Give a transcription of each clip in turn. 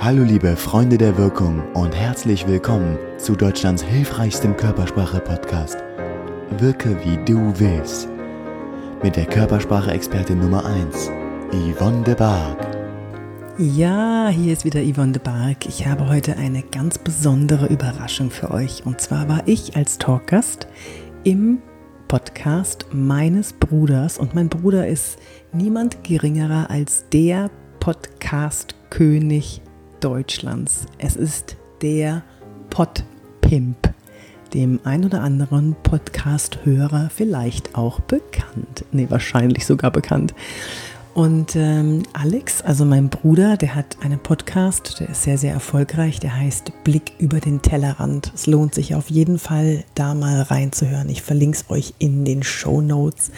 Hallo liebe Freunde der Wirkung und herzlich willkommen zu Deutschlands hilfreichstem Körpersprache-Podcast. Wirke wie du willst. Mit der Körpersprache-Expertin Nummer 1, Yvonne de Barg. Ja, hier ist wieder Yvonne de Barg. Ich habe heute eine ganz besondere Überraschung für euch. Und zwar war ich als Talkgast im Podcast meines Bruders. Und mein Bruder ist niemand geringerer als der Podcast-König Deutschlands. Es ist der Podpimp, dem ein oder anderen Podcast-Hörer vielleicht auch bekannt. Nee, wahrscheinlich sogar bekannt. Und ähm, Alex, also mein Bruder, der hat einen Podcast, der ist sehr, sehr erfolgreich, der heißt Blick über den Tellerrand. Es lohnt sich auf jeden Fall, da mal reinzuhören. Ich verlinke es euch in den Show Notes.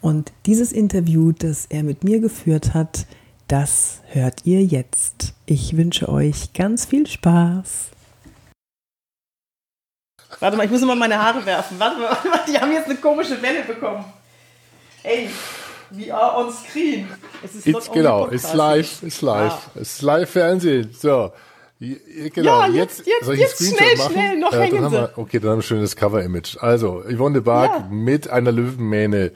Und dieses Interview, das er mit mir geführt hat, das hört ihr jetzt. Ich wünsche euch ganz viel Spaß. Warte mal, ich muss mal meine Haare werfen. Warte mal, warte mal, die haben jetzt eine komische Welle bekommen. Ey, we are on screen. Es ist It's, genau, ist live, ist live, ah. ist live Fernsehen. So. Genau, ja, jetzt, jetzt, jetzt, jetzt schnell, machen? schnell, noch äh, hängen wir, Okay, dann haben wir ein schönes Cover-Image. Also, Yvonne de Barg ja. mit einer Löwenmähne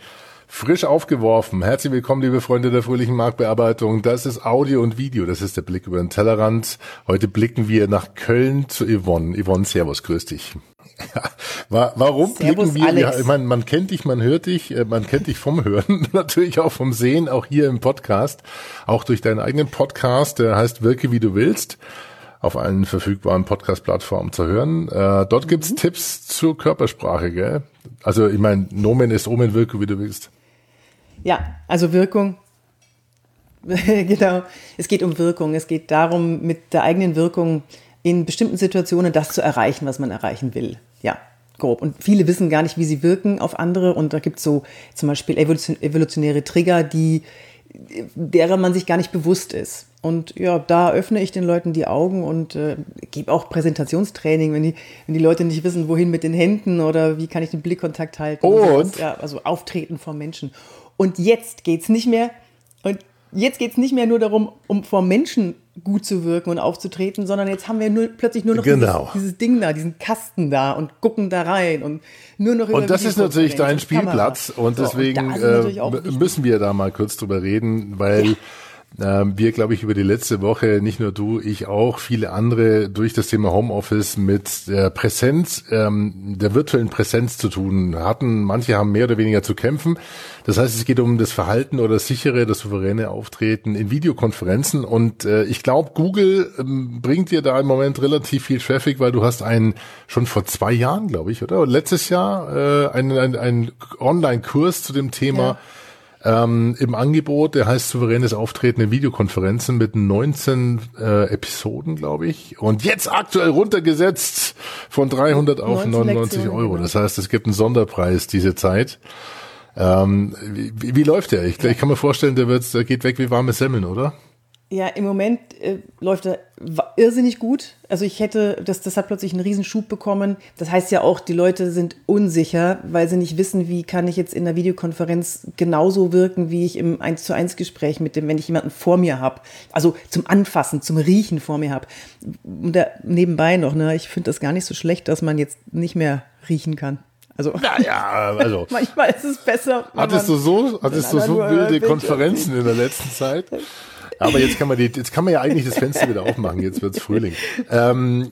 Frisch aufgeworfen. Herzlich willkommen, liebe Freunde der fröhlichen Marktbearbeitung. Das ist Audio und Video. Das ist der Blick über den Tellerrand. Heute blicken wir nach Köln zu Yvonne. Yvonne, Servus, grüß dich. Warum Servus, blicken wir? Alex. Ja, ich meine, man kennt dich, man hört dich, äh, man kennt dich vom Hören, natürlich auch vom Sehen, auch hier im Podcast, auch durch deinen eigenen Podcast, der heißt Wirke wie du willst auf allen verfügbaren Podcast-Plattformen zu hören. Äh, dort gibt's mhm. Tipps zur Körpersprache, gell? Also ich meine, Nomen ist Omen, wirke wie du willst. Ja, also Wirkung. genau. Es geht um Wirkung. Es geht darum, mit der eigenen Wirkung in bestimmten Situationen das zu erreichen, was man erreichen will. Ja, grob. Und viele wissen gar nicht, wie sie wirken auf andere. Und da gibt es so zum Beispiel evolutionäre Trigger, die, derer man sich gar nicht bewusst ist. Und ja, da öffne ich den Leuten die Augen und äh, gebe auch Präsentationstraining, wenn die, wenn die Leute nicht wissen, wohin mit den Händen oder wie kann ich den Blickkontakt halten. Und? und ja, also auftreten vor Menschen. Und jetzt geht es nicht mehr, und jetzt geht es nicht mehr nur darum, um vor Menschen gut zu wirken und aufzutreten, sondern jetzt haben wir nur, plötzlich nur noch genau. dieses, dieses, Ding da, diesen Kasten da und gucken da rein und nur noch über Und das ist natürlich dein Spielplatz und deswegen und äh, müssen wir da mal kurz drüber reden, weil ja wir, glaube ich, über die letzte Woche, nicht nur du, ich auch, viele andere durch das Thema Homeoffice mit der Präsenz, ähm, der virtuellen Präsenz zu tun hatten. Manche haben mehr oder weniger zu kämpfen. Das heißt, es geht um das Verhalten oder das sichere, das souveräne Auftreten in Videokonferenzen. Und äh, ich glaube, Google ähm, bringt dir da im Moment relativ viel Traffic, weil du hast einen schon vor zwei Jahren, glaube ich, oder? Letztes Jahr äh, einen, einen, einen Online-Kurs zu dem Thema. Ja ähm, im Angebot. Der heißt souveränes Auftreten in Videokonferenzen mit 19 äh, Episoden, glaube ich. Und jetzt aktuell runtergesetzt von 300 auf 99 Lektionen, Euro. Das heißt, es gibt einen Sonderpreis diese Zeit. Ähm, wie, wie, wie läuft der? Ich, ich kann mir vorstellen, der, wird, der geht weg wie warme Semmeln, oder? Ja, im Moment äh, läuft er irrsinnig gut. Also ich hätte, das, das hat plötzlich einen Riesenschub bekommen. Das heißt ja auch, die Leute sind unsicher, weil sie nicht wissen, wie kann ich jetzt in der Videokonferenz genauso wirken, wie ich im 1 zu 1 Gespräch mit dem, wenn ich jemanden vor mir habe. Also zum Anfassen, zum Riechen vor mir habe. Und da, nebenbei noch, ne, ich finde das gar nicht so schlecht, dass man jetzt nicht mehr riechen kann. Also, naja, also. manchmal ist es besser. Hattest du so, hattest du so wilde Konferenzen in der letzten Zeit? Aber jetzt kann man die, jetzt kann man ja eigentlich das Fenster wieder aufmachen. Jetzt wird's Frühling. Ähm,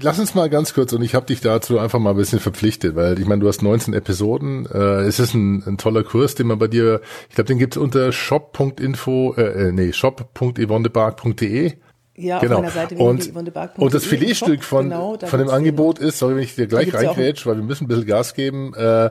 lass uns mal ganz kurz und ich habe dich dazu einfach mal ein bisschen verpflichtet, weil ich meine, du hast 19 Episoden. Äh, es ist ein, ein toller Kurs, den man bei dir, ich glaube, den gibt's unter shop.info, äh, äh nee, shop.yvonnebark.de. Ja, genau. auf meiner Seite und, und das Filetstück von, genau, von dem Angebot ist, sorry, wenn ich dir gleich reingrätsch, weil wir müssen ein bisschen Gas geben. Äh,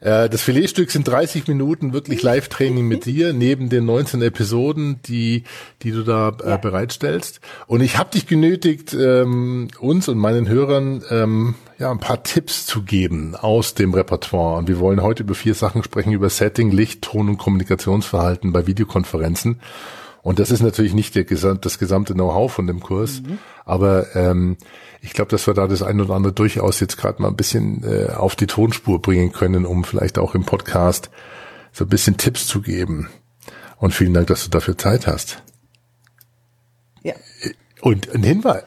äh, das Filetstück sind 30 Minuten wirklich Live-Training mit dir, neben den 19 Episoden, die, die du da äh, ja. bereitstellst. Und ich habe dich genötigt, ähm, uns und meinen Hörern ähm, ja ein paar Tipps zu geben aus dem Repertoire. Und wir wollen heute über vier Sachen sprechen, über Setting, Licht, Ton und Kommunikationsverhalten bei Videokonferenzen. Und das ist natürlich nicht der, das gesamte Know-how von dem Kurs, mhm. aber ähm, ich glaube, dass wir da das ein oder andere durchaus jetzt gerade mal ein bisschen äh, auf die Tonspur bringen können, um vielleicht auch im Podcast so ein bisschen Tipps zu geben. Und vielen Dank, dass du dafür Zeit hast. Ja. Und ein Hinweis.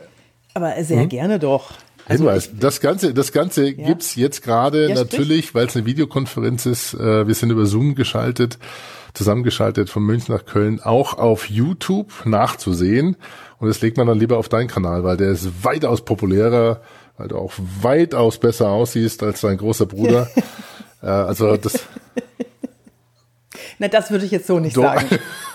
Aber sehr hm? gerne doch. Also Hinweis, ich, das Ganze, das Ganze ja? gibt's jetzt gerade ja, natürlich, weil es eine Videokonferenz ist. Äh, wir sind über Zoom geschaltet, zusammengeschaltet von München nach Köln, auch auf YouTube nachzusehen. Und das legt man dann lieber auf deinen Kanal, weil der ist weitaus populärer, weil du auch weitaus besser aussiehst als dein großer Bruder. äh, also das. Na, das würde ich jetzt so nicht so, sagen.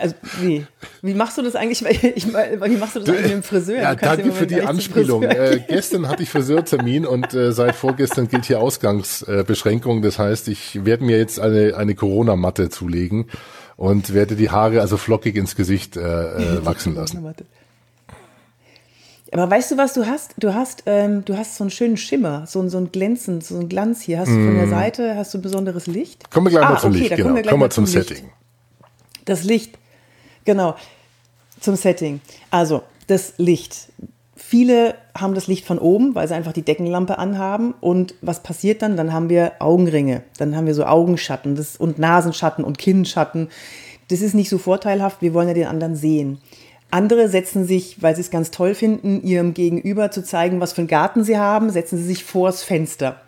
Also, wie? Wie machst du das eigentlich? Ich, wie machst du das eigentlich mit dem Friseur? Ja, danke für die Anspielung. Äh, gestern hatte ich Friseurtermin und äh, seit vorgestern gilt hier Ausgangsbeschränkung. das heißt, ich werde mir jetzt eine, eine Corona-Matte zulegen und werde die Haare also flockig ins Gesicht äh, äh, wachsen lassen. Aber weißt du, was du hast? Du hast, ähm, du hast so einen schönen Schimmer, so, so ein Glänzen, so ein Glanz hier. Hast du von der mm. Seite, hast du besonderes Licht? Kommen wir gleich ah, mal zum okay, Licht, genau. Kommen wir, kommen wir zum, zum Setting. Das Licht, genau, zum Setting. Also, das Licht. Viele haben das Licht von oben, weil sie einfach die Deckenlampe anhaben. Und was passiert dann? Dann haben wir Augenringe, dann haben wir so Augenschatten das, und Nasenschatten und Kinnschatten. Das ist nicht so vorteilhaft, wir wollen ja den anderen sehen. Andere setzen sich, weil sie es ganz toll finden, ihrem Gegenüber zu zeigen, was für einen Garten sie haben, setzen sie sich vors Fenster.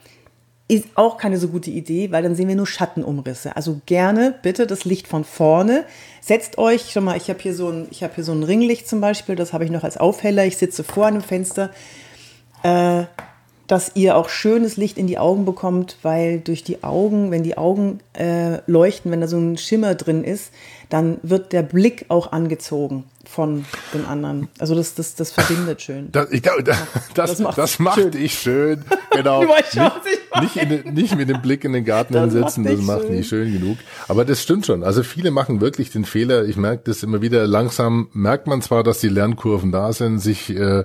Ist auch keine so gute Idee, weil dann sehen wir nur Schattenumrisse. Also gerne bitte das Licht von vorne. Setzt euch, schau mal, ich habe hier, so ein, hab hier so ein Ringlicht zum Beispiel, das habe ich noch als Aufheller. Ich sitze vor einem Fenster. Äh, dass ihr auch schönes Licht in die Augen bekommt, weil durch die Augen, wenn die Augen äh, leuchten, wenn da so ein Schimmer drin ist, dann wird der Blick auch angezogen von den anderen. Also das, das, das verbindet schön. Das, ich glaube, das, das, das, das macht schön. dich schön. Genau. nicht, nicht, in, nicht, mit dem Blick in den Garten hinsetzen, das macht schön. nicht schön genug. Aber das stimmt schon. Also viele machen wirklich den Fehler. Ich merke das immer wieder. Langsam merkt man zwar, dass die Lernkurven da sind, sich äh,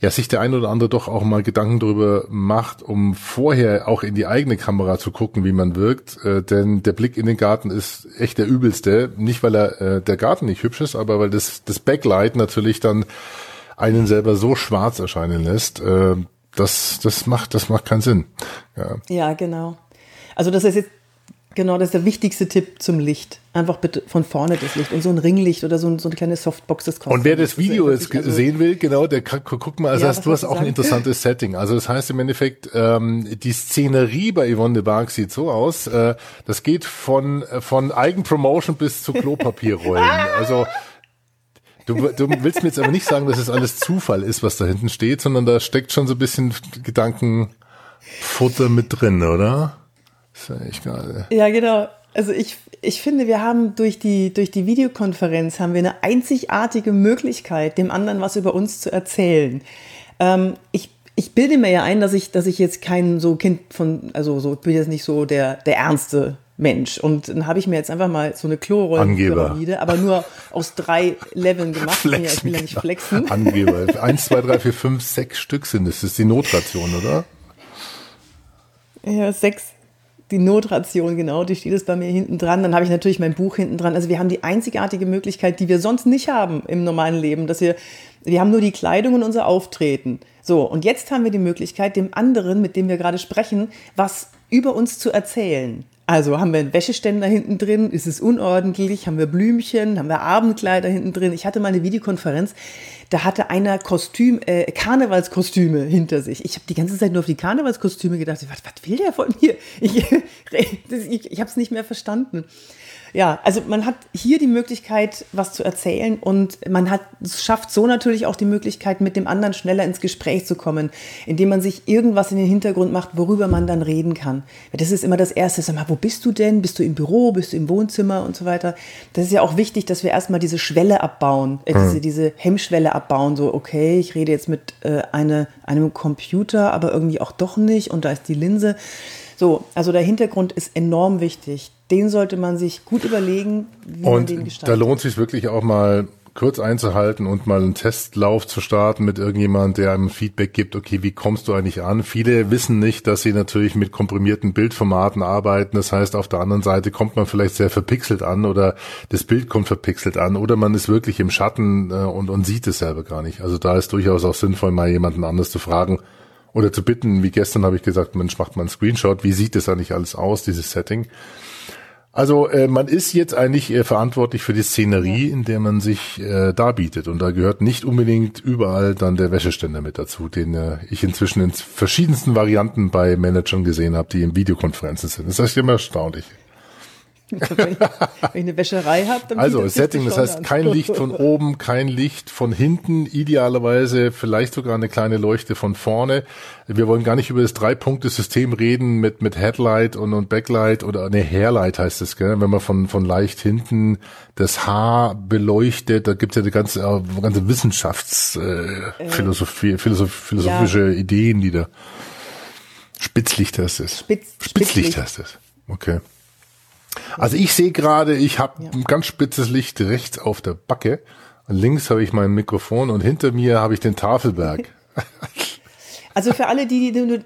ja sich der ein oder andere doch auch mal Gedanken darüber macht, um vorher auch in die eigene Kamera zu gucken, wie man wirkt. Äh, denn der Blick in den Garten ist echt der übelste. Nicht, weil er äh, der Garten nicht hübsch ist, aber weil das, das Backlight natürlich dann einen selber so schwarz erscheinen lässt. Äh, das, das macht, das macht keinen Sinn. Ja, ja genau. Also das ist jetzt Genau, das ist der wichtigste Tipp zum Licht. Einfach bitte von vorne das Licht. Und so ein Ringlicht oder so, ein, so eine kleine Softbox, das kostet. Und wer das Video jetzt also sehen will, genau, der kann, guck mal, also ja, hast, du hast auch ein interessantes Setting. Also das heißt im Endeffekt, ähm, die Szenerie bei Yvonne de Barg sieht so aus, äh, das geht von, von Eigenpromotion bis zu Klopapierrollen. also Du, du willst mir jetzt aber nicht sagen, dass es alles Zufall ist, was da hinten steht, sondern da steckt schon so ein bisschen Gedankenfutter mit drin, oder? Ist echt geil. Ja, genau. Also ich, ich finde, wir haben durch die, durch die Videokonferenz haben wir eine einzigartige Möglichkeit, dem anderen was über uns zu erzählen. Ähm, ich, ich bilde mir ja ein, dass ich, dass ich jetzt kein so Kind von, also so, ich bin jetzt nicht so der, der ernste Mensch. Und dann habe ich mir jetzt einfach mal so eine Klorollenpyramide, aber nur aus drei Leveln gemacht. Flex ja, ich will ja nicht flexen. Angeber. Eins, zwei, drei, vier, fünf, sechs Stück sind es. Das ist die Notration, oder? Ja, sechs die Notration, genau, die steht es bei mir hinten dran. Dann habe ich natürlich mein Buch hinten dran. Also wir haben die einzigartige Möglichkeit, die wir sonst nicht haben im normalen Leben, dass wir, wir haben nur die Kleidung und unser Auftreten. So, und jetzt haben wir die Möglichkeit, dem anderen, mit dem wir gerade sprechen, was über uns zu erzählen. Also haben wir einen Wäscheständer hinten drin, ist es unordentlich, haben wir Blümchen, haben wir Abendkleider hinten drin. Ich hatte mal eine Videokonferenz, da hatte einer Kostüm, äh, Karnevalskostüme hinter sich. Ich habe die ganze Zeit nur auf die Karnevalskostüme gedacht. Was, was will der von mir? Ich, ich, ich habe es nicht mehr verstanden ja, also man hat hier die Möglichkeit, was zu erzählen und man hat, schafft so natürlich auch die Möglichkeit, mit dem anderen schneller ins Gespräch zu kommen, indem man sich irgendwas in den Hintergrund macht, worüber man dann reden kann. Das ist immer das Erste. Sag mal, wo bist du denn? Bist du im Büro? Bist du im Wohnzimmer und so weiter? Das ist ja auch wichtig, dass wir erstmal diese Schwelle abbauen, äh, diese, diese Hemmschwelle abbauen. So, okay, ich rede jetzt mit äh, eine, einem Computer, aber irgendwie auch doch nicht und da ist die Linse. So, also der Hintergrund ist enorm wichtig. Den sollte man sich gut überlegen, wie und man den gestaltet. Da lohnt sich wirklich auch mal kurz einzuhalten und mal einen Testlauf zu starten mit irgendjemand, der einem Feedback gibt, okay, wie kommst du eigentlich an? Viele wissen nicht, dass sie natürlich mit komprimierten Bildformaten arbeiten. Das heißt, auf der anderen Seite kommt man vielleicht sehr verpixelt an oder das Bild kommt verpixelt an oder man ist wirklich im Schatten äh, und, und sieht es selber gar nicht. Also da ist durchaus auch sinnvoll, mal jemanden anders zu fragen, oder zu bitten, wie gestern habe ich gesagt, Mensch, macht mal einen Screenshot, wie sieht das eigentlich alles aus, dieses Setting? Also äh, man ist jetzt eigentlich äh, verantwortlich für die Szenerie, in der man sich äh, darbietet. Und da gehört nicht unbedingt überall dann der Wäscheständer mit dazu, den äh, ich inzwischen in verschiedensten Varianten bei Managern gesehen habe, die in Videokonferenzen sind. Das ist immer erstaunlich. Wenn, ich, wenn ich eine Wäscherei habe, dann Also Setting, das heißt kein Licht von oben, kein Licht von hinten, idealerweise vielleicht sogar eine kleine Leuchte von vorne. Wir wollen gar nicht über das Drei-Punkte-System reden mit mit Headlight und, und Backlight oder ne Hairlight heißt es, gell? wenn man von von leicht hinten das Haar beleuchtet, da gibt es ja die ganze äh, ganze Wissenschaftsphilosophie, äh, Philosoph philosophische ja. Ideen, die da Spitzlicht heißt es. Spitz, Spitzlicht, Spitzlicht heißt es. Okay. Also ich sehe gerade, ich habe ja. ein ganz spitzes Licht rechts auf der Backe. Und links habe ich mein Mikrofon und hinter mir habe ich den Tafelberg. Also für alle, die, die nur,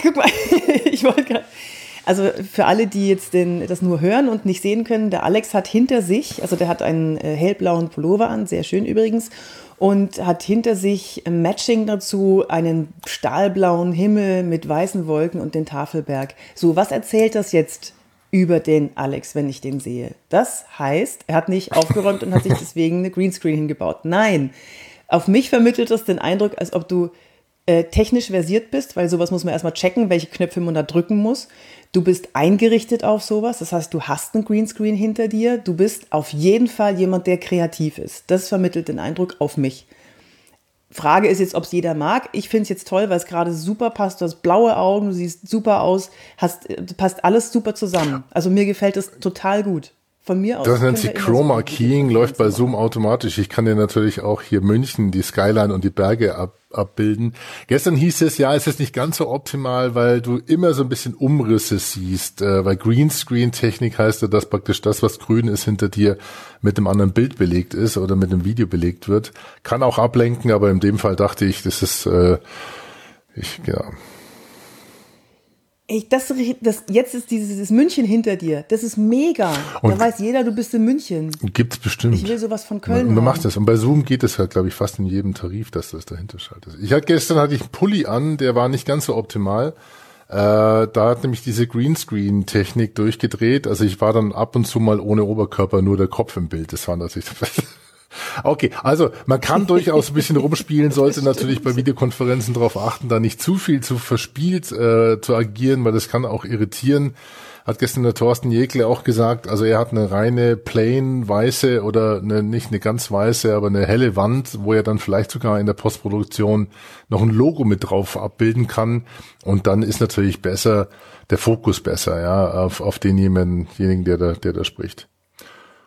guck mal, ich wollte gerade, also für alle, die jetzt den, das nur hören und nicht sehen können, der Alex hat hinter sich, also der hat einen äh, hellblauen Pullover an, sehr schön übrigens, und hat hinter sich Matching dazu einen stahlblauen Himmel mit weißen Wolken und den Tafelberg. So, was erzählt das jetzt über den Alex, wenn ich den sehe. Das heißt, er hat nicht aufgeräumt und hat sich deswegen eine Greenscreen hingebaut. Nein, auf mich vermittelt das den Eindruck, als ob du äh, technisch versiert bist, weil sowas muss man erstmal checken, welche Knöpfe man da drücken muss. Du bist eingerichtet auf sowas, das heißt, du hast einen Greenscreen hinter dir. Du bist auf jeden Fall jemand, der kreativ ist. Das vermittelt den Eindruck auf mich. Frage ist jetzt, ob es jeder mag. Ich finde es jetzt toll, weil es gerade super passt. Du hast blaue Augen, du siehst super aus, hast, passt alles super zusammen. Also mir gefällt es total gut. Von mir aus. Das nennt sich Chroma Keying, läuft bei Zoom automatisch. Ich kann dir natürlich auch hier München, die Skyline und die Berge ab, abbilden. Gestern hieß es, ja, es ist nicht ganz so optimal, weil du immer so ein bisschen Umrisse siehst. Äh, weil Greenscreen-Technik heißt ja, dass praktisch das, was grün ist, hinter dir mit einem anderen Bild belegt ist oder mit einem Video belegt wird. Kann auch ablenken, aber in dem Fall dachte ich, das ist, äh, ich, ja, Ey, das, das, jetzt ist dieses München hinter dir. Das ist mega. Und da weiß jeder, du bist in München. Gibt's bestimmt. Ich will sowas von Köln. Man, man macht das. Und bei Zoom geht es halt, glaube ich, fast in jedem Tarif, dass das dahinter schaltet. Ich hatte gestern hatte ich einen Pulli an, der war nicht ganz so optimal. Äh, da hat nämlich diese Greenscreen-Technik durchgedreht. Also ich war dann ab und zu mal ohne Oberkörper, nur der Kopf im Bild. Das war natürlich Okay, also man kann durchaus ein bisschen rumspielen, sollte natürlich bei Videokonferenzen darauf achten, da nicht zu viel zu verspielt äh, zu agieren, weil das kann auch irritieren. Hat gestern der Thorsten Jekle auch gesagt, also er hat eine reine plain weiße oder eine, nicht eine ganz weiße, aber eine helle Wand, wo er dann vielleicht sogar in der Postproduktion noch ein Logo mit drauf abbilden kann. Und dann ist natürlich besser, der Fokus besser, ja, auf, auf denjenigen, der da, der da spricht.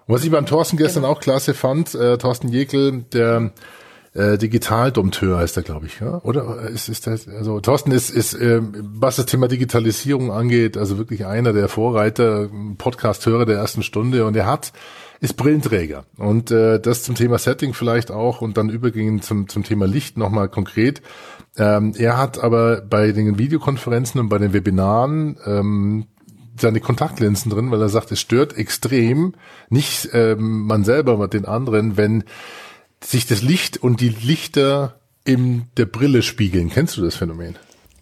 Was ich beim Thorsten gestern genau. auch klasse fand, äh, Thorsten Jekel, der äh, Digitaldompteur heißt er, glaube ich, ja? Oder ist, ist das, also Thorsten ist, ist äh, was das Thema Digitalisierung angeht, also wirklich einer der Vorreiter, Podcast-Hörer der ersten Stunde und er hat ist Brillenträger. Und äh, das zum Thema Setting vielleicht auch und dann übergehen zum, zum Thema Licht nochmal konkret. Ähm, er hat aber bei den Videokonferenzen und bei den Webinaren ähm, seine Kontaktlinsen drin, weil er sagt, es stört extrem, nicht ähm, man selber, aber den anderen, wenn sich das Licht und die Lichter in der Brille spiegeln. Kennst du das Phänomen?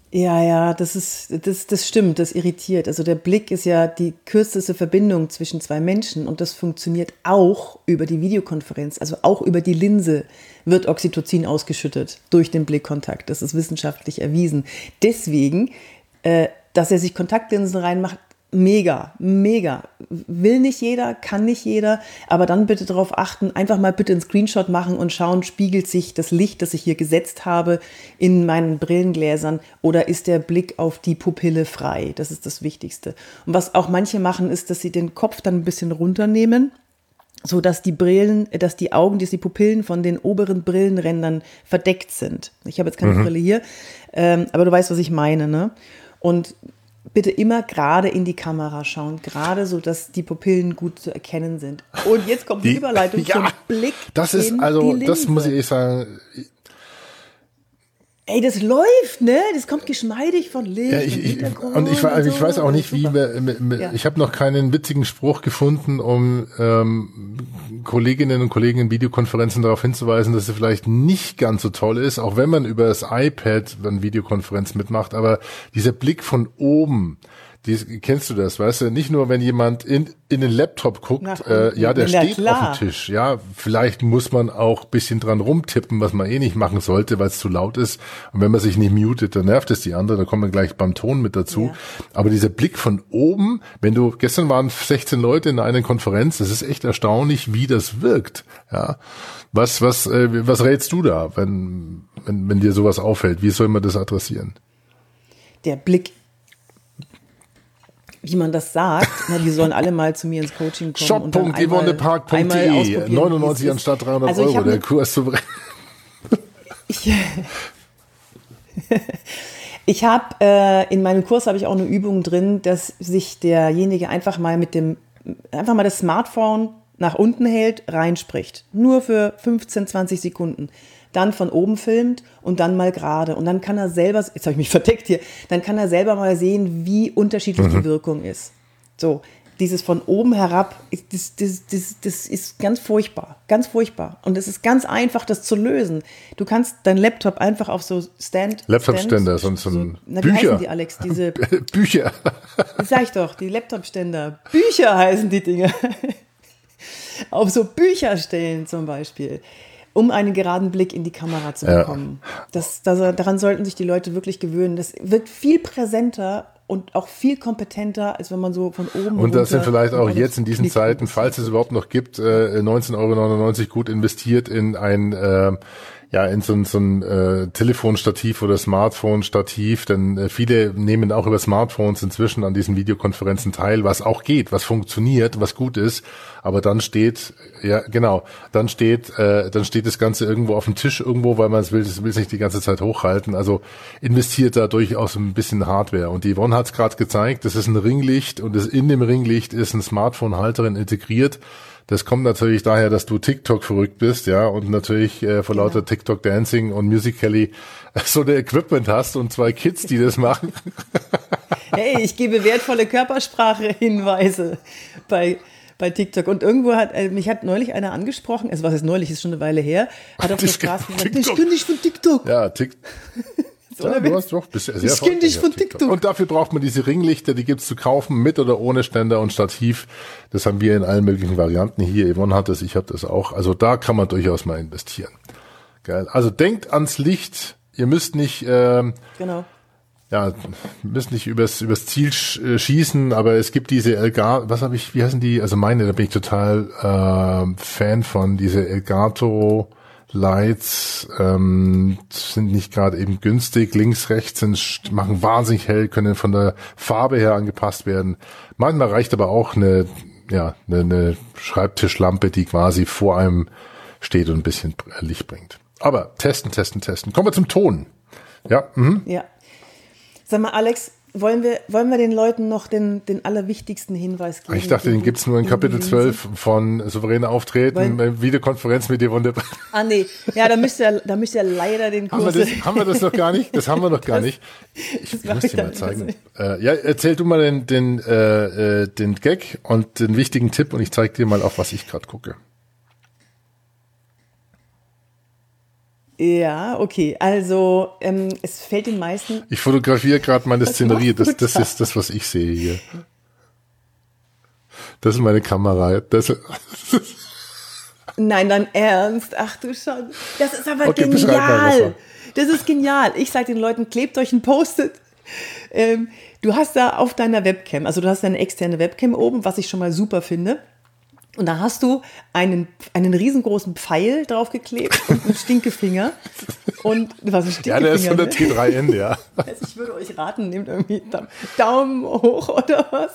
Ja, ja, das ist, das, das stimmt, das irritiert. Also der Blick ist ja die kürzeste Verbindung zwischen zwei Menschen und das funktioniert auch über die Videokonferenz, also auch über die Linse wird Oxytocin ausgeschüttet durch den Blickkontakt. Das ist wissenschaftlich erwiesen. Deswegen, äh, dass er sich Kontaktlinsen reinmacht, mega, mega. Will nicht jeder, kann nicht jeder, aber dann bitte darauf achten, einfach mal bitte einen Screenshot machen und schauen, spiegelt sich das Licht, das ich hier gesetzt habe, in meinen Brillengläsern oder ist der Blick auf die Pupille frei? Das ist das Wichtigste. Und was auch manche machen, ist, dass sie den Kopf dann ein bisschen runternehmen so dass die Brillen, dass die Augen, dass die Pupillen von den oberen Brillenrändern verdeckt sind. Ich habe jetzt keine mhm. Brille hier, ähm, aber du weißt, was ich meine, ne? Und bitte immer gerade in die Kamera schauen, gerade so, dass die Pupillen gut zu erkennen sind. Und jetzt kommt die, die Überleitung ja, zum Blick. Das ist also, das muss ich sagen. Ey, das läuft, ne? Das kommt geschmeidig von Licht. Ja, ich, ich, und ich, und so. ich weiß auch nicht, wie wir, ja. ich habe noch keinen witzigen Spruch gefunden, um ähm, Kolleginnen und Kollegen in Videokonferenzen darauf hinzuweisen, dass sie vielleicht nicht ganz so toll ist, auch wenn man über das iPad eine Videokonferenz mitmacht, aber dieser Blick von oben, die, kennst du das, weißt du? Nicht nur, wenn jemand in, in den Laptop guckt, Nach, äh, ja, der steht klar. auf dem Tisch. Ja, vielleicht muss man auch bisschen dran rumtippen, was man eh nicht machen sollte, weil es zu laut ist. Und wenn man sich nicht mutet, dann nervt es die andere. Da kommen wir gleich beim Ton mit dazu. Ja. Aber dieser Blick von oben, wenn du, gestern waren 16 Leute in einer Konferenz, das ist echt erstaunlich, wie das wirkt. Ja. Was, was, äh, was rätst du da, wenn, wenn, wenn dir sowas auffällt? Wie soll man das adressieren? Der Blick wie man das sagt. Na, die sollen alle mal zu mir ins Coaching kommen. Shop.yvonnepark.de 99 anstatt 300 also Euro, der Kurs zu Ich, ich habe äh, in meinem Kurs habe ich auch eine Übung drin, dass sich derjenige einfach mal mit dem einfach mal das Smartphone nach unten hält, reinspricht. Nur für 15, 20 Sekunden dann von oben filmt und dann mal gerade. Und dann kann er selber, jetzt habe ich mich verdeckt hier, dann kann er selber mal sehen, wie unterschiedlich mhm. die Wirkung ist. So, dieses von oben herab, das, das, das, das ist ganz furchtbar, ganz furchtbar. Und es ist ganz einfach, das zu lösen. Du kannst deinen Laptop einfach auf so Stand. Laptop-Ständer, so, so, so na, wie Bücher. heißen die, Alex? Diese Bücher. Das sag ich doch, die Laptop-Ständer. Bücher heißen die Dinge. auf so Bücher stellen zum Beispiel um einen geraden Blick in die Kamera zu bekommen. Ja. Das, das, daran sollten sich die Leute wirklich gewöhnen. Das wird viel präsenter und auch viel kompetenter, als wenn man so von oben. Und das sind vielleicht auch jetzt in diesen Knick Zeiten, falls es überhaupt noch gibt, äh, 19,99 Euro gut investiert in ein äh, ja in so ein, so ein äh, Telefonstativ oder Smartphone-Stativ, denn äh, viele nehmen auch über Smartphones inzwischen an diesen Videokonferenzen teil, was auch geht, was funktioniert, was gut ist, aber dann steht, ja genau, dann steht, äh, dann steht das Ganze irgendwo auf dem Tisch irgendwo, weil man es will, es will es nicht die ganze Zeit hochhalten, also investiert da durchaus ein bisschen Hardware. Und die Yvonne hat es gerade gezeigt, das ist ein Ringlicht und das in dem Ringlicht ist ein Smartphone-Halterin integriert, das kommt natürlich daher, dass du TikTok verrückt bist, ja, und natürlich äh, vor genau. lauter TikTok Dancing und Musical.ly so ein Equipment hast und zwei Kids, die das machen. Hey, ich gebe wertvolle Körpersprache-Hinweise bei bei TikTok. Und irgendwo hat, äh, mich hat neulich einer angesprochen, also was ist neulich, ist schon eine Weile her, hat auf der Straße gesagt, ich bin nicht von TikTok. Ja, TikTok. Ja, du hast doch, bist sehr ich kenne dich von TikTok. TikTok. Und dafür braucht man diese Ringlichter, die gibt's zu kaufen, mit oder ohne Ständer und Stativ. Das haben wir in allen möglichen Varianten hier. Yvonne hat das, ich habe das auch. Also da kann man durchaus mal investieren. Geil. Also denkt ans Licht. Ihr müsst nicht, ähm, genau. ja, müsst nicht übers, übers Ziel äh, schießen, aber es gibt diese Elgato, was habe ich, wie heißen die? Also meine, da bin ich total äh, Fan von, diese Elgato Lights ähm, sind nicht gerade eben günstig. Links, rechts sind, machen wahnsinnig hell, können von der Farbe her angepasst werden. Manchmal reicht aber auch eine, ja, eine, eine Schreibtischlampe, die quasi vor einem steht und ein bisschen Licht bringt. Aber testen, testen, testen. Kommen wir zum Ton. Ja. Mhm. Ja. Sag mal, Alex, wollen wir, wollen wir den Leuten noch den, den allerwichtigsten Hinweis geben? Ich dachte, den gibt's nur in Kapitel 12 von souveräne Auftreten, Weil, Videokonferenz mit dir wunderbar. Ah nee, ja, da müsst ihr, da müsst ihr leider den Kurs... Haben wir, das, haben wir das noch gar nicht? Das haben wir noch gar das, nicht. Ich, ich muss dir mal zeigen. Äh, ja, erzähl du mal den, den, äh, äh, den Gag und den wichtigen Tipp und ich zeige dir mal auch, was ich gerade gucke. Ja, okay. Also ähm, es fällt den meisten. Ich fotografiere gerade meine Szenerie. Das, das ist das, was ich sehe hier. Das ist meine Kamera. Das Nein, dann ernst. Ach du schon. Das ist aber okay, genial. Das ist genial. Ich sage den Leuten, klebt euch ein Post-it. Ähm, du hast da auf deiner Webcam, also du hast deine externe Webcam oben, was ich schon mal super finde. Und da hast du einen, einen riesengroßen Pfeil draufgeklebt und einen Stinkefinger. Und was ein Stinkefinger? Ja, der ist von der T3N, ja. Also ich würde euch raten, nehmt irgendwie Daumen hoch oder was.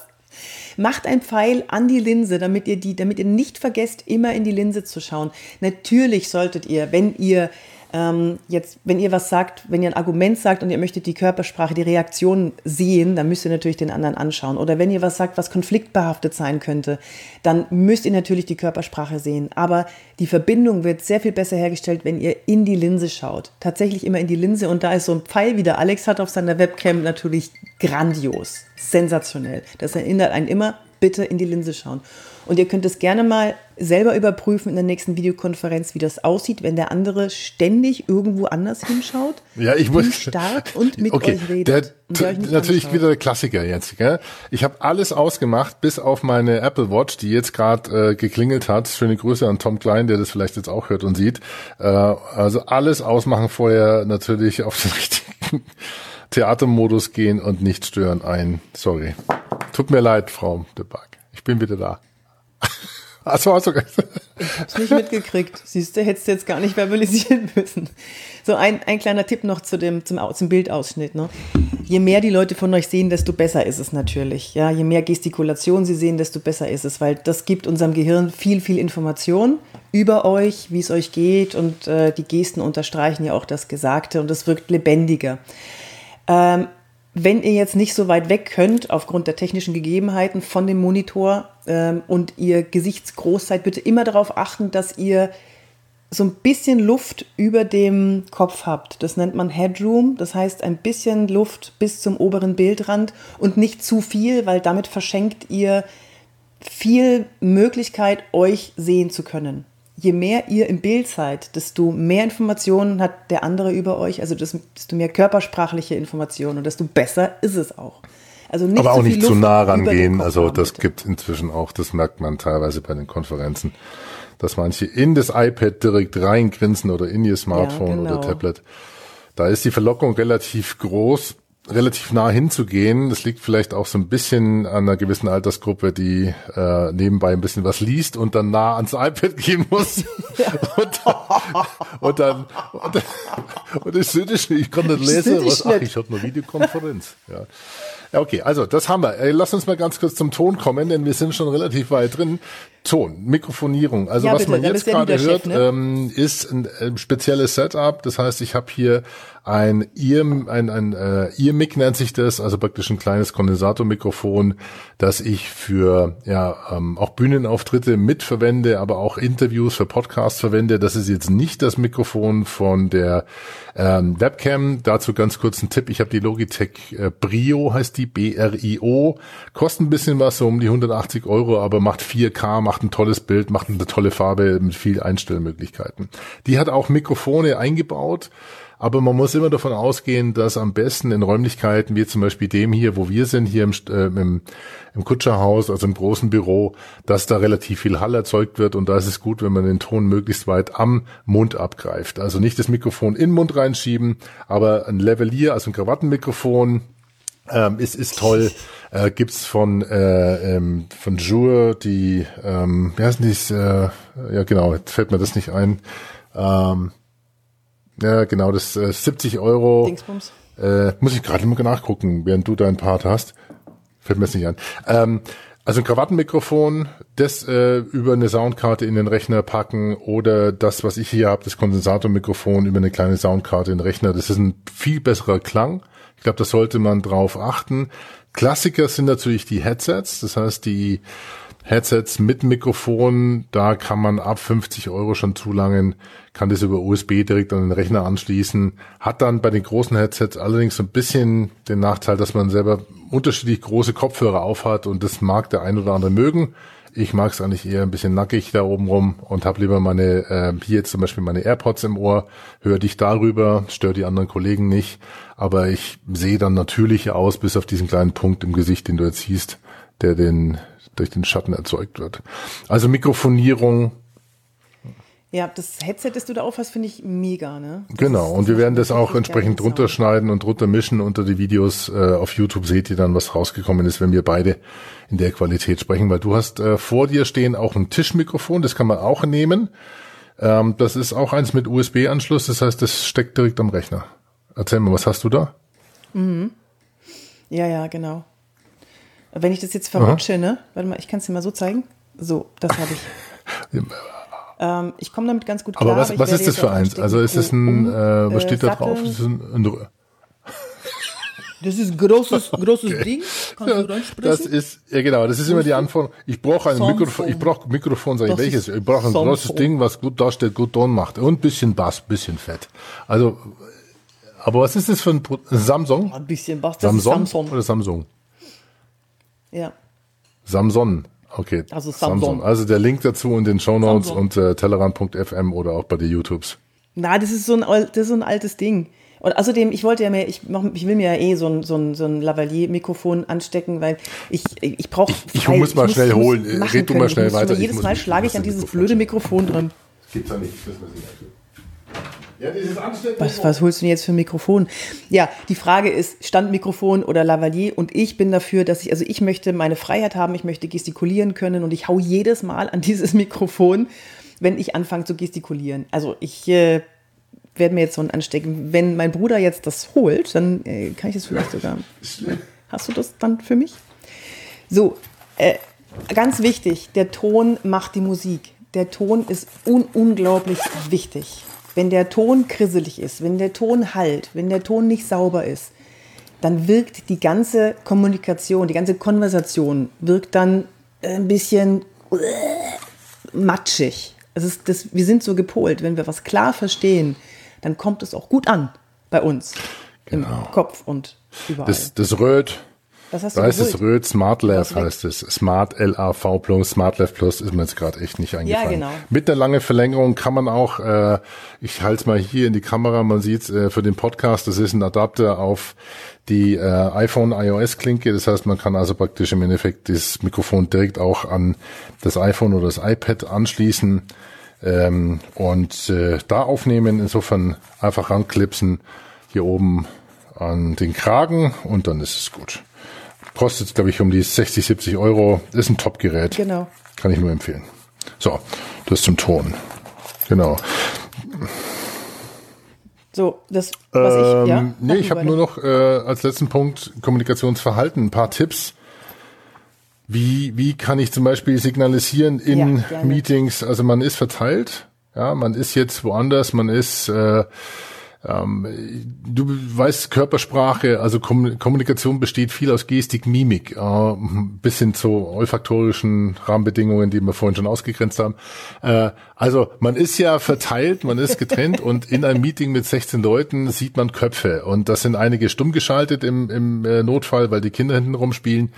Macht ein Pfeil an die Linse, damit ihr die, damit ihr nicht vergesst, immer in die Linse zu schauen. Natürlich solltet ihr, wenn ihr ähm, jetzt, wenn ihr was sagt, wenn ihr ein Argument sagt und ihr möchtet die Körpersprache, die Reaktion sehen, dann müsst ihr natürlich den anderen anschauen. Oder wenn ihr was sagt, was konfliktbehaftet sein könnte, dann müsst ihr natürlich die Körpersprache sehen. Aber die Verbindung wird sehr viel besser hergestellt, wenn ihr in die Linse schaut. Tatsächlich immer in die Linse und da ist so ein Pfeil, wie der Alex hat auf seiner Webcam, natürlich grandios, sensationell. Das erinnert einen immer bitte in die Linse schauen. Und ihr könnt es gerne mal selber überprüfen in der nächsten Videokonferenz, wie das aussieht, wenn der andere ständig irgendwo anders hinschaut. Ja, ich muss stark und mit okay, euch redet. Der, euch natürlich anschaut. wieder der Klassiker jetzt. Gell? Ich habe alles ausgemacht, bis auf meine Apple Watch, die jetzt gerade äh, geklingelt hat. Schöne Grüße an Tom Klein, der das vielleicht jetzt auch hört und sieht. Äh, also alles ausmachen vorher natürlich auf den richtigen Theatermodus gehen und nicht stören ein. Sorry. Tut mir leid, Frau de Bag. Ich bin wieder da. Achso, du Ich hab's nicht mitgekriegt. Siehst du, hättest du jetzt gar nicht verbalisieren müssen. So, ein, ein kleiner Tipp noch zu dem, zum, zum Bildausschnitt. Ne? Je mehr die Leute von euch sehen, desto besser ist es natürlich. Ja, je mehr Gestikulation sie sehen, desto besser ist es, weil das gibt unserem Gehirn viel, viel Information über euch, wie es euch geht und äh, die Gesten unterstreichen ja auch das Gesagte und es wirkt lebendiger. Ähm, wenn ihr jetzt nicht so weit weg könnt, aufgrund der technischen Gegebenheiten von dem Monitor ähm, und ihr gesichtsgroß seid, bitte immer darauf achten, dass ihr so ein bisschen Luft über dem Kopf habt. Das nennt man Headroom, das heißt ein bisschen Luft bis zum oberen Bildrand und nicht zu viel, weil damit verschenkt ihr viel Möglichkeit, euch sehen zu können je mehr ihr im Bild seid, desto mehr Informationen hat der andere über euch, also desto mehr körpersprachliche Informationen und desto besser ist es auch. Also nicht Aber auch nicht zu nah rangehen, also das bitte. gibt inzwischen auch, das merkt man teilweise bei den Konferenzen, dass manche in das iPad direkt reingrinsen oder in ihr Smartphone ja, genau. oder Tablet. Da ist die Verlockung relativ groß, relativ nah hinzugehen. Das liegt vielleicht auch so ein bisschen an einer gewissen Altersgruppe, die äh, nebenbei ein bisschen was liest und dann nah ans iPad gehen muss. und, und, dann und, dann, und das ist ich kann nicht lesen, was, ach, ich habe eine Videokonferenz. Ja. Ja, okay, also das haben wir. Lass uns mal ganz kurz zum Ton kommen, denn wir sind schon relativ weit drin. Ton, Mikrofonierung. Also ja, was bitte, man jetzt gerade hört, ne? ähm, ist ein, ein spezielles Setup. Das heißt, ich habe hier ein Ear, ein, ein äh, Ear-Mic nennt sich das, also praktisch ein kleines Kondensatormikrofon, das ich für ja ähm, auch Bühnenauftritte mitverwende, aber auch Interviews für Podcasts verwende. Das ist jetzt nicht das Mikrofon von der ähm, Webcam. Dazu ganz kurz ein Tipp. Ich habe die Logitech äh, Brio, heißt die, B-R-I-O. Kostet ein bisschen was, so um die 180 Euro, aber macht 4K, macht ein tolles Bild, macht eine tolle Farbe mit viel Einstellmöglichkeiten. Die hat auch Mikrofone eingebaut. Aber man muss immer davon ausgehen, dass am besten in Räumlichkeiten wie zum Beispiel dem hier, wo wir sind, hier im, äh, im, im Kutscherhaus, also im großen Büro, dass da relativ viel Hall erzeugt wird und da ist es gut, wenn man den Ton möglichst weit am Mund abgreift. Also nicht das Mikrofon in den Mund reinschieben, aber ein Levelier, also ein Krawattenmikrofon, ähm, ist, ist toll. Äh, gibt's von, äh, ähm, von Jure, die, ähm, wie heißt die, äh, ja genau, jetzt fällt mir das nicht ein. Ähm, ja, genau, das äh, 70 Euro. Dingsbums. Äh, muss ich gerade mal nachgucken, während du deinen Part hast. Fällt mir jetzt nicht an. Ähm, also ein Krawattenmikrofon, das äh, über eine Soundkarte in den Rechner packen oder das, was ich hier habe, das Kondensatormikrofon über eine kleine Soundkarte in den Rechner. Das ist ein viel besserer Klang. Ich glaube, da sollte man drauf achten. Klassiker sind natürlich die Headsets, das heißt die Headsets mit Mikrofon, da kann man ab 50 Euro schon zulangen, kann das über USB direkt an den Rechner anschließen, hat dann bei den großen Headsets allerdings so ein bisschen den Nachteil, dass man selber unterschiedlich große Kopfhörer aufhat und das mag der ein oder andere mögen. Ich mag es eigentlich eher ein bisschen nackig da oben rum und habe lieber meine, äh, hier jetzt zum Beispiel meine AirPods im Ohr, höre dich darüber, störe die anderen Kollegen nicht, aber ich sehe dann natürlich aus, bis auf diesen kleinen Punkt im Gesicht, den du jetzt siehst, der den durch den Schatten erzeugt wird. Also Mikrofonierung. Ja, das Headset, das du da auf hast, finde ich mega, ne? Das genau, ist, und wir werden das auch entsprechend drunter schneiden und drunter mischen unter die Videos. Äh, auf YouTube seht ihr dann, was rausgekommen ist, wenn wir beide in der Qualität sprechen, weil du hast äh, vor dir stehen auch ein Tischmikrofon, das kann man auch nehmen. Ähm, das ist auch eins mit USB-Anschluss, das heißt, das steckt direkt am Rechner. Erzähl mal, was hast du da? Mhm. Ja, ja, genau. Wenn ich das jetzt verrutsche, ne? Warte mal, ich kann es dir mal so zeigen. So, das habe ich. ähm, ich komme damit ganz gut klar. Aber was, was ist das für eins? Also ist es ein, um, äh, was steht da drauf? Das ist ein, ein das ist ein großes, großes okay. Ding. Kannst du reinsprechen? Das ist, ja genau, das ist immer die Anforderung. Ich brauche ein Mikrofon, ich brauche Mikrofon, sag ich welches? Ich brauche ein großes Ding, was gut darstellt, gut Ton macht. Und bisschen Bass, bisschen Fett. Also, aber was ist das für ein Samsung? Ein bisschen Bass, das Samsung ist Samsung. Oder Samsung? Ja. Samson. Okay. Also Samson. Samson. Also der Link dazu in den Show Notes und äh, tellerrand.fm oder auch bei den YouTubes. Na, das ist so ein, das ist so ein altes Ding. Und außerdem, ich wollte ja mehr, ich, mach, ich will mir ja eh so ein, so ein, so ein Lavalier-Mikrofon anstecken, weil ich, ich brauche. Ich, ich muss mal ich schnell muss, holen. Red du mal schnell ich weiter. Jedes Mal schlage ich an dieses blöde Mikrofon dran. Das gibt's ja nicht, das wissen wir nicht. Ja, was, was holst du denn jetzt für ein Mikrofon? Ja, die Frage ist Standmikrofon oder Lavalier und ich bin dafür, dass ich, also ich möchte meine Freiheit haben, ich möchte gestikulieren können und ich hau jedes Mal an dieses Mikrofon, wenn ich anfange zu gestikulieren. Also ich äh, werde mir jetzt so ein anstecken. Wenn mein Bruder jetzt das holt, dann äh, kann ich das vielleicht sogar. Hast du das dann für mich? So, äh, ganz wichtig, der Ton macht die Musik. Der Ton ist un unglaublich wichtig. Wenn der Ton krisselig ist, wenn der Ton halt, wenn der Ton nicht sauber ist, dann wirkt die ganze Kommunikation, die ganze Konversation wirkt dann ein bisschen matschig. Es ist das, wir sind so gepolt, wenn wir was klar verstehen, dann kommt es auch gut an bei uns. Genau. Im Kopf und überall. Das, das Röt was hast du Da ist es Röd Smart Lav heißt es. Smart LAV Plus, Smart Lav Plus ist mir jetzt gerade echt nicht eingefallen. Ja, genau. Mit der langen Verlängerung kann man auch, äh, ich halte es mal hier in die Kamera, man sieht äh, für den Podcast, das ist ein Adapter auf die äh, iPhone iOS Klinke. Das heißt, man kann also praktisch im Endeffekt das Mikrofon direkt auch an das iPhone oder das iPad anschließen ähm, und äh, da aufnehmen. Insofern einfach ranklipsen hier oben an den Kragen und dann ist es gut. Kostet, glaube ich, um die 60, 70 Euro. Ist ein Top-Gerät. Genau. Kann ich nur empfehlen. So, das zum Ton. Genau. So, das, was ähm, ich, ja. Nee, ich habe nur noch äh, als letzten Punkt Kommunikationsverhalten, ein paar Tipps. Wie, wie kann ich zum Beispiel signalisieren in ja, Meetings? Also man ist verteilt, ja, man ist jetzt woanders, man ist äh, ähm, du weißt Körpersprache, also Kommunikation besteht viel aus Gestik, Mimik, äh, bis hin zu olfaktorischen Rahmenbedingungen, die wir vorhin schon ausgegrenzt haben. Äh, also man ist ja verteilt, man ist getrennt und in einem Meeting mit 16 Leuten sieht man Köpfe und das sind einige stumm geschaltet im, im äh, Notfall, weil die Kinder hinten rumspielen.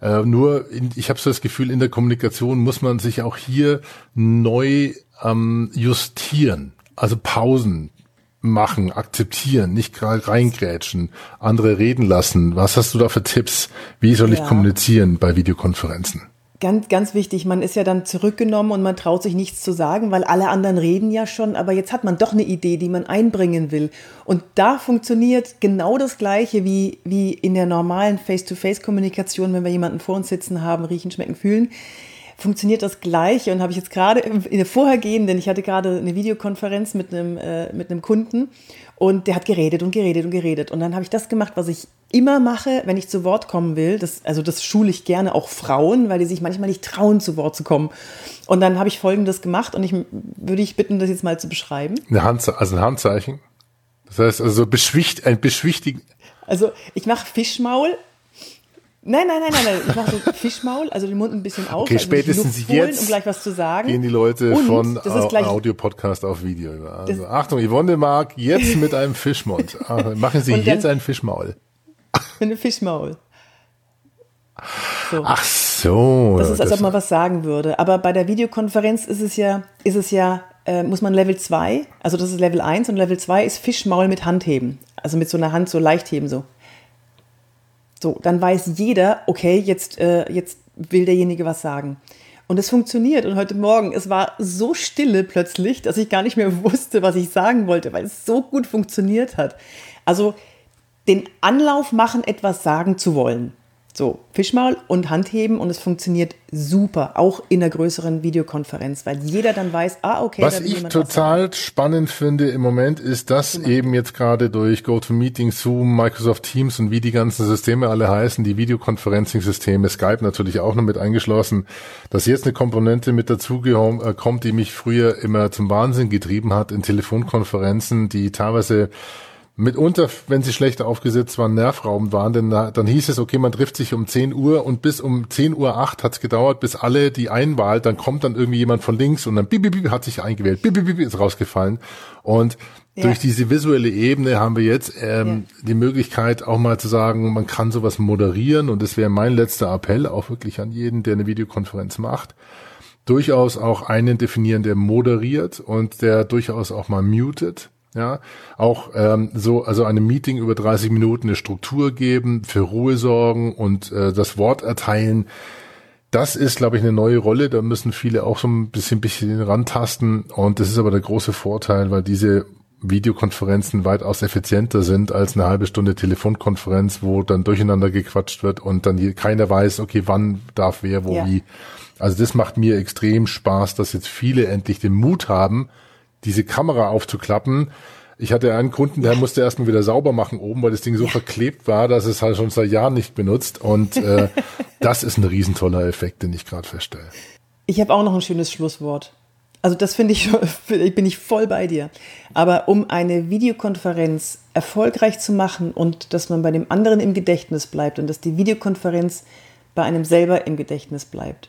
Äh, nur, in, ich habe so das Gefühl, in der Kommunikation muss man sich auch hier neu ähm, justieren. Also Pausen, machen, akzeptieren, nicht reingrätschen, andere reden lassen. Was hast du da für Tipps? Wie soll ich kommunizieren bei Videokonferenzen? Ganz, ganz wichtig, man ist ja dann zurückgenommen und man traut sich nichts zu sagen, weil alle anderen reden ja schon, aber jetzt hat man doch eine Idee, die man einbringen will. Und da funktioniert genau das Gleiche wie, wie in der normalen Face-to-Face-Kommunikation, wenn wir jemanden vor uns sitzen haben, riechen, schmecken, fühlen funktioniert das Gleiche und habe ich jetzt gerade in der vorhergehenden, ich hatte gerade eine Videokonferenz mit einem, äh, mit einem Kunden und der hat geredet und geredet und geredet. Und dann habe ich das gemacht, was ich immer mache, wenn ich zu Wort kommen will. Das, also das schule ich gerne auch Frauen, weil die sich manchmal nicht trauen, zu Wort zu kommen. Und dann habe ich Folgendes gemacht und ich würde ich bitten, das jetzt mal zu beschreiben. Eine Hand, also ein Handzeichen. Das heißt also beschwicht, ein beschwichtigen. Also ich mache Fischmaul Nein, nein, nein, nein, nein. Ich mache so Fischmaul, also den Mund ein bisschen auf. Okay, also spätestens jetzt um gleich was zu sagen. gehen die Leute Und von Audio-Podcast auf Video über. Also Achtung, Yvonne mag jetzt mit einem Fischmund. Machen Sie jetzt ein Fischmaul. Mit einem Fischmaul. So. Ach so. Das ist, als ob man was sagen würde. Aber bei der Videokonferenz ist es ja, ist es ja, äh, muss man Level 2, also das ist Level 1 und Level 2 ist Fischmaul mit Handheben. Also mit so einer Hand so leicht heben, so. So, dann weiß jeder, okay, jetzt, äh, jetzt will derjenige was sagen. Und es funktioniert. Und heute Morgen, es war so stille plötzlich, dass ich gar nicht mehr wusste, was ich sagen wollte, weil es so gut funktioniert hat. Also den Anlauf machen, etwas sagen zu wollen. So, Fischmaul und Handheben und es funktioniert super, auch in einer größeren Videokonferenz, weil jeder dann weiß, ah, okay. Was ich total spannend finde im Moment ist, dass genau. eben jetzt gerade durch GoToMeeting, Zoom, Microsoft Teams und wie die ganzen Systeme alle heißen, die Videoconferencing-Systeme, Skype natürlich auch noch mit eingeschlossen, dass jetzt eine Komponente mit dazu äh, kommt, die mich früher immer zum Wahnsinn getrieben hat in Telefonkonferenzen, die teilweise mitunter, wenn sie schlecht aufgesetzt waren, nervraubend waren, denn da, dann hieß es, okay, man trifft sich um 10 Uhr und bis um 10 Uhr 8 hat es gedauert, bis alle die Einwahl, dann kommt dann irgendwie jemand von links und dann bip, bip, bip, hat sich eingewählt, bip, bip, bip, ist rausgefallen. Und ja. durch diese visuelle Ebene haben wir jetzt ähm, ja. die Möglichkeit auch mal zu sagen, man kann sowas moderieren und das wäre mein letzter Appell auch wirklich an jeden, der eine Videokonferenz macht durchaus auch einen definieren, der moderiert und der durchaus auch mal mutet ja, auch ähm, so, also einem Meeting über 30 Minuten eine Struktur geben, für Ruhe sorgen und äh, das Wort erteilen. Das ist, glaube ich, eine neue Rolle. Da müssen viele auch so ein bisschen, bisschen rantasten. Und das ist aber der große Vorteil, weil diese Videokonferenzen weitaus effizienter sind als eine halbe Stunde Telefonkonferenz, wo dann durcheinander gequatscht wird und dann keiner weiß, okay, wann darf wer wo ja. wie. Also das macht mir extrem Spaß, dass jetzt viele endlich den Mut haben, diese Kamera aufzuklappen. Ich hatte einen Kunden, der musste erstmal wieder sauber machen oben, weil das Ding so verklebt war, dass es halt schon seit Jahren nicht benutzt. Und äh, das ist ein riesentoller Effekt, den ich gerade feststelle. Ich habe auch noch ein schönes Schlusswort. Also das finde ich, bin ich voll bei dir. Aber um eine Videokonferenz erfolgreich zu machen und dass man bei dem anderen im Gedächtnis bleibt und dass die Videokonferenz bei einem selber im Gedächtnis bleibt,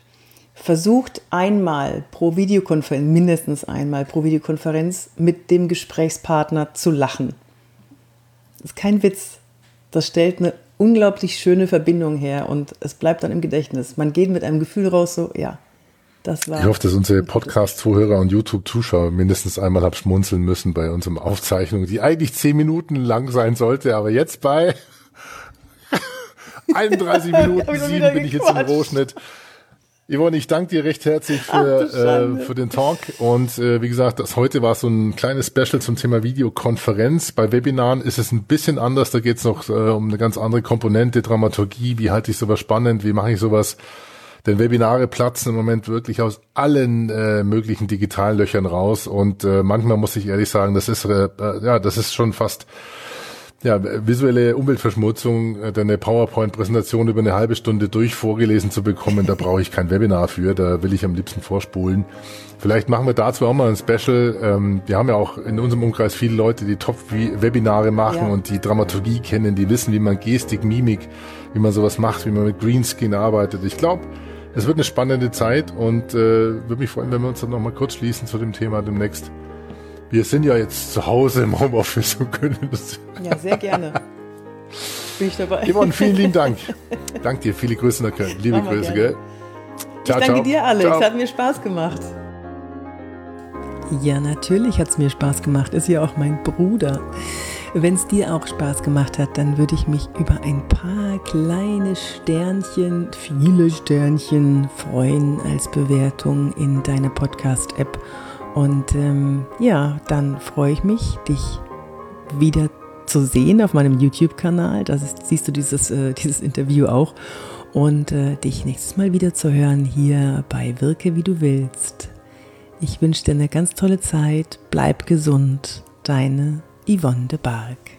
versucht einmal pro Videokonferenz, mindestens einmal pro Videokonferenz mit dem Gesprächspartner zu lachen. Das ist kein Witz. Das stellt eine unglaublich schöne Verbindung her und es bleibt dann im Gedächtnis. Man geht mit einem Gefühl raus, so, ja, das war. Ich hoffe, dass unsere Podcast-Zuhörer und YouTube-Zuschauer mindestens einmal haben schmunzeln müssen bei unserem Aufzeichnung, die eigentlich zehn Minuten lang sein sollte, aber jetzt bei 31 Minuten sieben bin ich jetzt im Rohschnitt. Yvonne, ich danke dir recht herzlich für, Ach, äh, für den Talk. Und äh, wie gesagt, das heute war so ein kleines Special zum Thema Videokonferenz. Bei Webinaren ist es ein bisschen anders. Da geht es noch äh, um eine ganz andere Komponente, Dramaturgie. Wie halte ich sowas spannend? Wie mache ich sowas? Denn Webinare platzen im Moment wirklich aus allen äh, möglichen Digitallöchern raus. Und äh, manchmal muss ich ehrlich sagen, das ist äh, ja, das ist schon fast ja, visuelle Umweltverschmutzung, äh, deine PowerPoint-Präsentation über eine halbe Stunde durch vorgelesen zu bekommen, da brauche ich kein Webinar für, da will ich am liebsten vorspulen. Vielleicht machen wir dazu auch mal ein Special. Ähm, wir haben ja auch in unserem Umkreis viele Leute, die Top-Webinare machen ja. und die Dramaturgie kennen, die wissen, wie man Gestik, Mimik, wie man sowas macht, wie man mit Greenscreen arbeitet. Ich glaube, es wird eine spannende Zeit und äh, würde mich freuen, wenn wir uns dann nochmal kurz schließen zu dem Thema demnächst. Wir sind ja jetzt zu Hause im Homeoffice und können das. Ja, sehr gerne. Bin ich dabei. Yvonne, vielen lieben Dank. Dank dir. Viele Grüße nach Köln. Liebe Grüße, gell? Ciao, ich danke ciao. dir, Alex. Ciao. Hat mir Spaß gemacht. Ja, natürlich hat es mir Spaß gemacht. Ist ja auch mein Bruder. Wenn es dir auch Spaß gemacht hat, dann würde ich mich über ein paar kleine Sternchen, viele Sternchen freuen als Bewertung in deiner Podcast-App. Und ähm, ja, dann freue ich mich, dich wieder zu sehen auf meinem YouTube-Kanal. Da siehst du dieses, äh, dieses Interview auch. Und äh, dich nächstes Mal wieder zu hören hier bei Wirke wie du willst. Ich wünsche dir eine ganz tolle Zeit. Bleib gesund. Deine Yvonne de Barg.